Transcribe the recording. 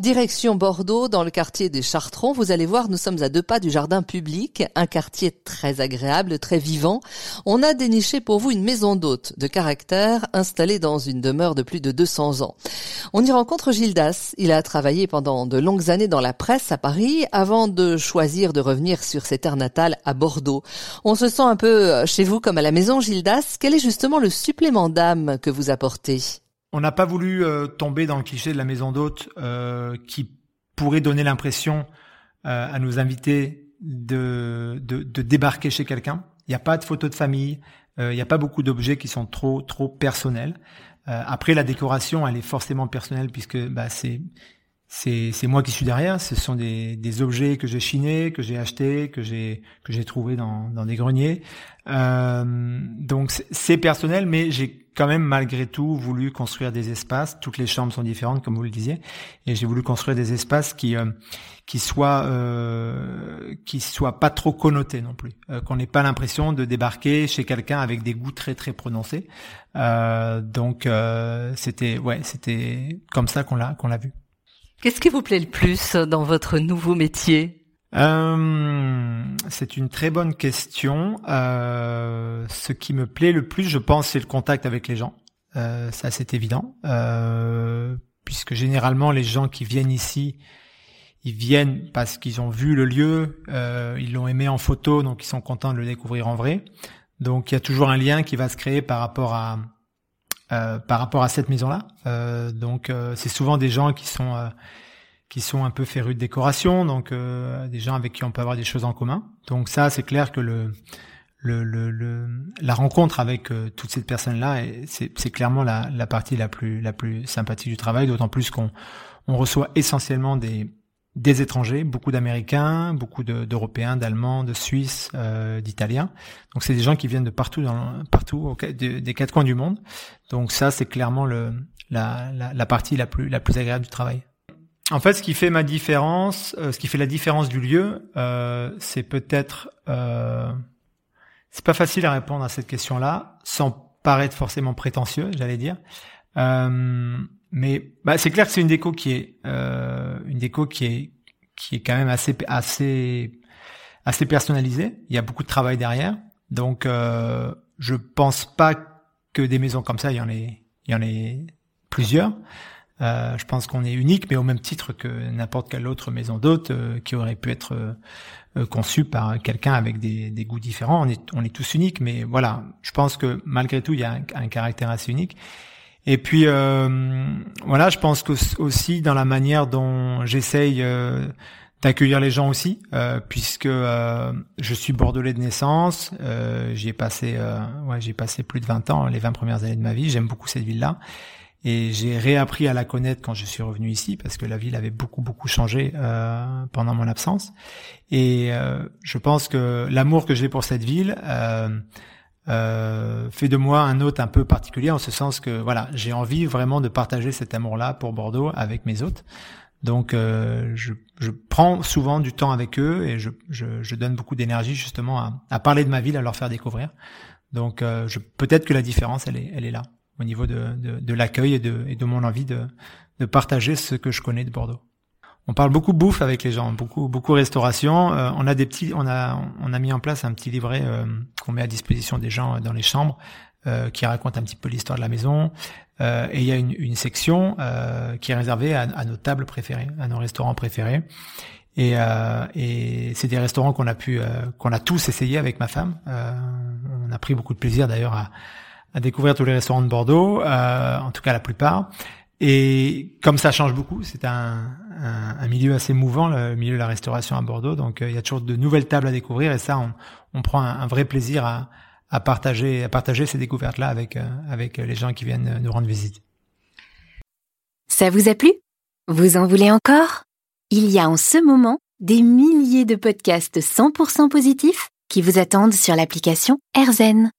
Direction Bordeaux, dans le quartier des Chartrons. Vous allez voir, nous sommes à deux pas du jardin public, un quartier très agréable, très vivant. On a déniché pour vous une maison d'hôte de caractère installée dans une demeure de plus de 200 ans. On y rencontre Gildas. Il a travaillé pendant de longues années dans la presse à Paris avant de choisir de revenir sur ses terres natales à Bordeaux. On se sent un peu chez vous comme à la maison, Gildas. Quel est justement le supplément d'âme que vous apportez? On n'a pas voulu euh, tomber dans le cliché de la maison d'hôte euh, qui pourrait donner l'impression euh, à nos invités de, de, débarquer chez quelqu'un. Il n'y a pas de photos de famille, il n'y a pas beaucoup d'objets qui sont trop trop personnels. après, la décoration, elle est forcément personnelle puisque bah, c'est c'est moi qui suis derrière. Ce sont des, des objets que j'ai chinés, que j'ai achetés, que j'ai que j'ai trouvé dans dans des greniers. donc c'est personnel, mais j'ai quand même malgré tout voulu construire des espaces. Toutes les chambres sont différentes, comme vous le disiez, et j'ai voulu construire des espaces qui euh, qui soient euh, qui soient pas trop connotés non plus, euh, qu'on n'ait pas l'impression de débarquer chez quelqu'un avec des goûts très très prononcés. Euh, donc c'était ouais, c'était comme ça qu'on l'a qu'on l'a vu. Qu'est-ce qui vous plaît le plus dans votre nouveau métier? Euh, c'est une très bonne question. Euh, ce qui me plaît le plus, je pense, c'est le contact avec les gens. Euh, ça, c'est évident, euh, puisque généralement les gens qui viennent ici, ils viennent parce qu'ils ont vu le lieu, ils l'ont aimé en photo, donc ils sont contents de le découvrir en vrai. Donc il y a toujours un lien qui va se créer par rapport à euh, par rapport à cette maison-là. donc c'est souvent des gens qui sont qui sont un peu férus de décoration, donc euh, des gens avec qui on peut avoir des choses en commun. Donc ça, c'est clair que le, le, le, la rencontre avec euh, toutes ces personnes-là, c'est clairement la, la partie la plus la plus sympathique du travail, d'autant plus qu'on on reçoit essentiellement des des étrangers, beaucoup d'Américains, beaucoup d'Européens, d'Allemands, de Suisses, euh, d'Italiens. Donc c'est des gens qui viennent de partout, dans, partout, des quatre coins du monde. Donc ça, c'est clairement le, la, la, partie la plus, la plus agréable du travail. En fait, ce qui fait ma différence, euh, ce qui fait la différence du lieu, euh, c'est peut-être, euh, c'est pas facile à répondre à cette question-là, sans paraître forcément prétentieux, j'allais dire. Euh, mais bah, c'est clair que c'est une déco qui est une déco qui est qui est quand même assez assez assez personnalisée. Il y a beaucoup de travail derrière, donc je pense pas que des maisons comme ça, il y en ait il y en ait plusieurs. Euh, je pense qu'on est unique, mais au même titre que n'importe quelle autre maison d'hôte euh, qui aurait pu être euh, conçue par quelqu'un avec des, des, goûts différents. On est, on est tous uniques, mais voilà, je pense que malgré tout, il y a un, un caractère assez unique. Et puis voilà, je pense que aussi dans la manière dont j'essaye d'accueillir les gens aussi, puisque je suis bordelais de naissance, j'y ai passé, ouais, j'ai passé plus de 20 ans, les 20 premières années de ma vie. J'aime beaucoup cette ville-là. Et j'ai réappris à la connaître quand je suis revenu ici parce que la ville avait beaucoup beaucoup changé euh, pendant mon absence. Et euh, je pense que l'amour que j'ai pour cette ville euh, fait de moi un hôte un peu particulier en ce sens que voilà j'ai envie vraiment de partager cet amour-là pour Bordeaux avec mes hôtes. Donc euh, je, je, prends souvent du temps avec eux et je, je, je donne beaucoup d'énergie justement à, à, parler de ma ville, à leur faire découvrir. Donc euh, peut-être que la différence elle est, elle est là au niveau de, de, de l'accueil et de, et de mon envie de, de partager ce que je connais de Bordeaux. On parle beaucoup bouffe avec les gens, beaucoup beaucoup restauration. Euh, on a des petits, on a on a mis en place un petit livret euh, qu'on met à disposition des gens dans les chambres euh, qui raconte un petit peu l'histoire de la maison. et il y a une, une section qui est réservée à, à, nos tables préférées, à nos restaurants préférés. Et, et c'est des restaurants qu'on a pu qu'on a tous essayé avec ma femme. on a pris beaucoup de plaisir d'ailleurs à à découvrir tous les restaurants de Bordeaux, euh, en tout cas la plupart. Et comme ça change beaucoup, c'est un, un, milieu assez mouvant, le milieu de la restauration à Bordeaux. Donc euh, il y a toujours de nouvelles tables à découvrir et ça, on, prend un, vrai plaisir à, à, partager, à partager ces découvertes-là avec, euh, avec les gens qui viennent nous rendre visite. Ça vous a plu? Vous en voulez encore? Il y a en ce moment des milliers de podcasts 100% positifs qui vous attendent sur l'application AirZen.